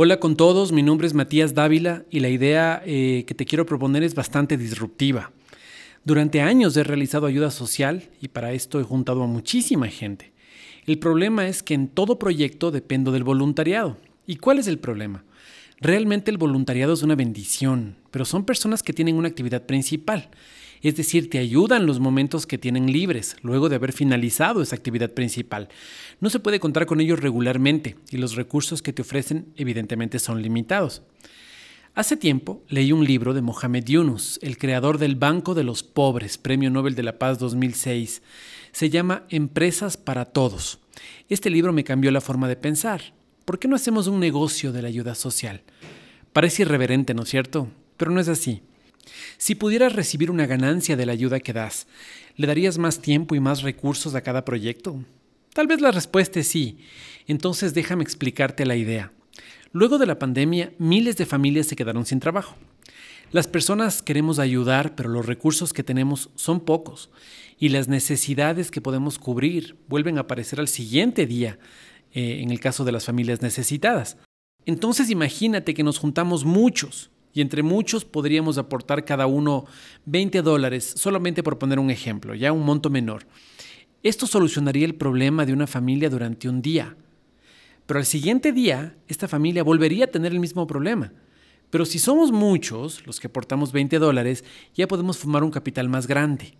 Hola con todos, mi nombre es Matías Dávila y la idea eh, que te quiero proponer es bastante disruptiva. Durante años he realizado ayuda social y para esto he juntado a muchísima gente. El problema es que en todo proyecto dependo del voluntariado. ¿Y cuál es el problema? Realmente el voluntariado es una bendición, pero son personas que tienen una actividad principal es decir, te ayudan los momentos que tienen libres, luego de haber finalizado esa actividad principal. No se puede contar con ellos regularmente y los recursos que te ofrecen evidentemente son limitados. Hace tiempo leí un libro de Mohamed Yunus, el creador del Banco de los Pobres, Premio Nobel de la Paz 2006. Se llama Empresas para Todos. Este libro me cambió la forma de pensar. ¿Por qué no hacemos un negocio de la ayuda social? Parece irreverente, ¿no es cierto? Pero no es así. Si pudieras recibir una ganancia de la ayuda que das, ¿le darías más tiempo y más recursos a cada proyecto? Tal vez la respuesta es sí. Entonces déjame explicarte la idea. Luego de la pandemia, miles de familias se quedaron sin trabajo. Las personas queremos ayudar, pero los recursos que tenemos son pocos y las necesidades que podemos cubrir vuelven a aparecer al siguiente día, eh, en el caso de las familias necesitadas. Entonces imagínate que nos juntamos muchos y entre muchos podríamos aportar cada uno 20 dólares, solamente por poner un ejemplo, ya un monto menor. Esto solucionaría el problema de una familia durante un día. Pero al siguiente día, esta familia volvería a tener el mismo problema. Pero si somos muchos los que aportamos 20 dólares, ya podemos formar un capital más grande.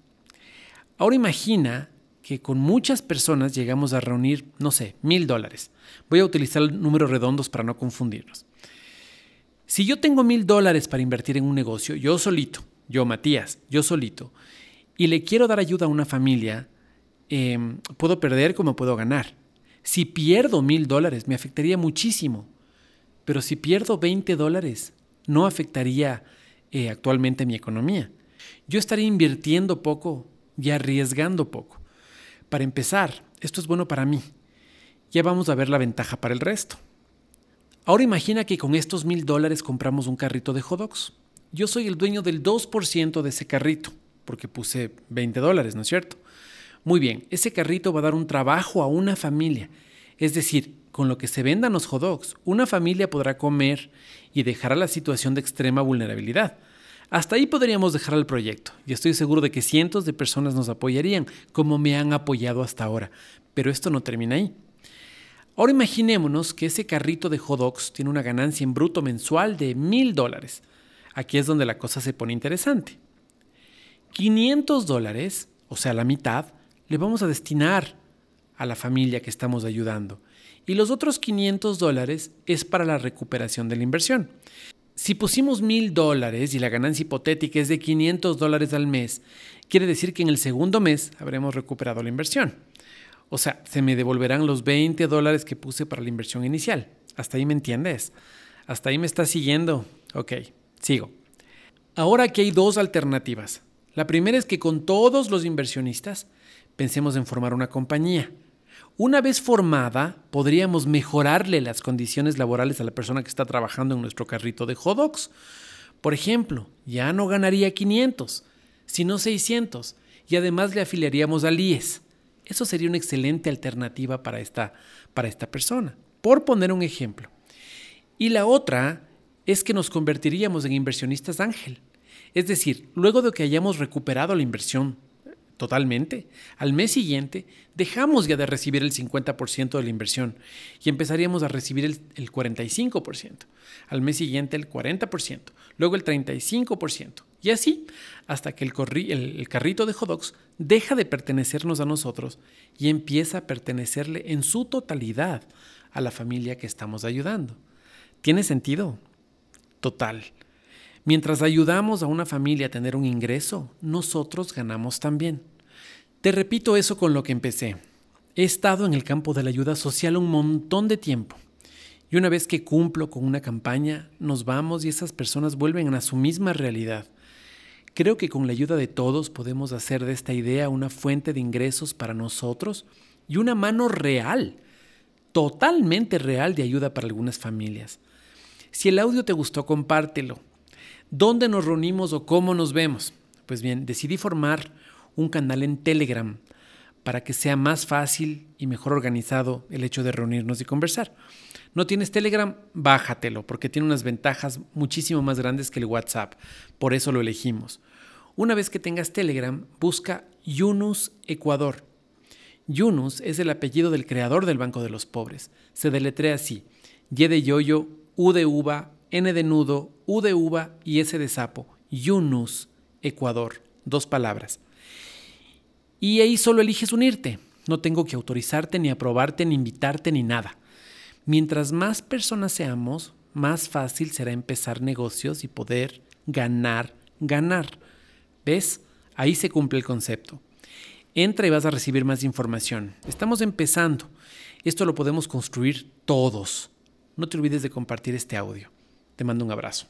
Ahora imagina que con muchas personas llegamos a reunir, no sé, mil dólares. Voy a utilizar números redondos para no confundirnos. Si yo tengo mil dólares para invertir en un negocio, yo solito, yo Matías, yo solito, y le quiero dar ayuda a una familia, em, puedo perder como puedo ganar. Si pierdo mil dólares, me afectaría muchísimo. Pero si pierdo 20 dólares, no afectaría eh, actualmente mi economía. Yo estaría invirtiendo poco y arriesgando poco. Para empezar, esto es bueno para mí. Ya vamos a ver la ventaja para el resto. Ahora imagina que con estos mil dólares compramos un carrito de hot dogs. Yo soy el dueño del 2% de ese carrito, porque puse 20 dólares, ¿no es cierto? Muy bien, ese carrito va a dar un trabajo a una familia. Es decir, con lo que se vendan los hot dogs, una familia podrá comer y dejará la situación de extrema vulnerabilidad. Hasta ahí podríamos dejar el proyecto y estoy seguro de que cientos de personas nos apoyarían, como me han apoyado hasta ahora. Pero esto no termina ahí. Ahora imaginémonos que ese carrito de hot tiene una ganancia en bruto mensual de mil dólares. Aquí es donde la cosa se pone interesante. 500 dólares, o sea, la mitad, le vamos a destinar a la familia que estamos ayudando. Y los otros 500 dólares es para la recuperación de la inversión. Si pusimos mil dólares y la ganancia hipotética es de 500 dólares al mes, quiere decir que en el segundo mes habremos recuperado la inversión. O sea, se me devolverán los 20 dólares que puse para la inversión inicial. ¿Hasta ahí me entiendes? ¿Hasta ahí me estás siguiendo? Ok, sigo. Ahora aquí hay dos alternativas. La primera es que con todos los inversionistas pensemos en formar una compañía. Una vez formada, podríamos mejorarle las condiciones laborales a la persona que está trabajando en nuestro carrito de hot. Por ejemplo, ya no ganaría 500, sino 600, y además le afiliaríamos al IES. Eso sería una excelente alternativa para esta, para esta persona, por poner un ejemplo. Y la otra es que nos convertiríamos en inversionistas ángel. Es decir, luego de que hayamos recuperado la inversión totalmente, al mes siguiente dejamos ya de recibir el 50% de la inversión y empezaríamos a recibir el, el 45%, al mes siguiente el 40%, luego el 35%, y así hasta que el, carrito de hot deja de pertenecernos a nosotros y empieza a pertenecerle en su totalidad a la familia que estamos ayudando. ¿Tiene sentido? Total. Mientras ayudamos a una familia a tener un ingreso, nosotros ganamos también. Te repito eso con lo que empecé. He estado en el campo de la ayuda social un montón de tiempo. Y una vez que cumplo con una campaña, nos vamos y esas personas vuelven a su misma realidad. Creo que con la ayuda de todos podemos hacer de esta idea una fuente de ingresos para nosotros y una mano real, totalmente real de ayuda para algunas familias. Si el audio te gustó, compártelo. ¿Dónde nos reunimos o cómo nos vemos? Pues bien, decidí formar un canal en Telegram para que sea más fácil y mejor organizado el hecho de reunirnos y conversar. ¿No tienes Telegram? Bájatelo, porque tiene unas ventajas muchísimo más grandes que el WhatsApp. Por eso lo elegimos. Una vez que tengas Telegram, busca Yunus Ecuador. Yunus es el apellido del creador del Banco de los Pobres. Se deletrea así: Y de yoyo, U de uva, N de nudo, U de uva y S de sapo. Yunus Ecuador. Dos palabras. Y ahí solo eliges unirte. No tengo que autorizarte, ni aprobarte, ni invitarte, ni nada. Mientras más personas seamos, más fácil será empezar negocios y poder ganar, ganar. ¿Ves? Ahí se cumple el concepto. Entra y vas a recibir más información. Estamos empezando. Esto lo podemos construir todos. No te olvides de compartir este audio. Te mando un abrazo.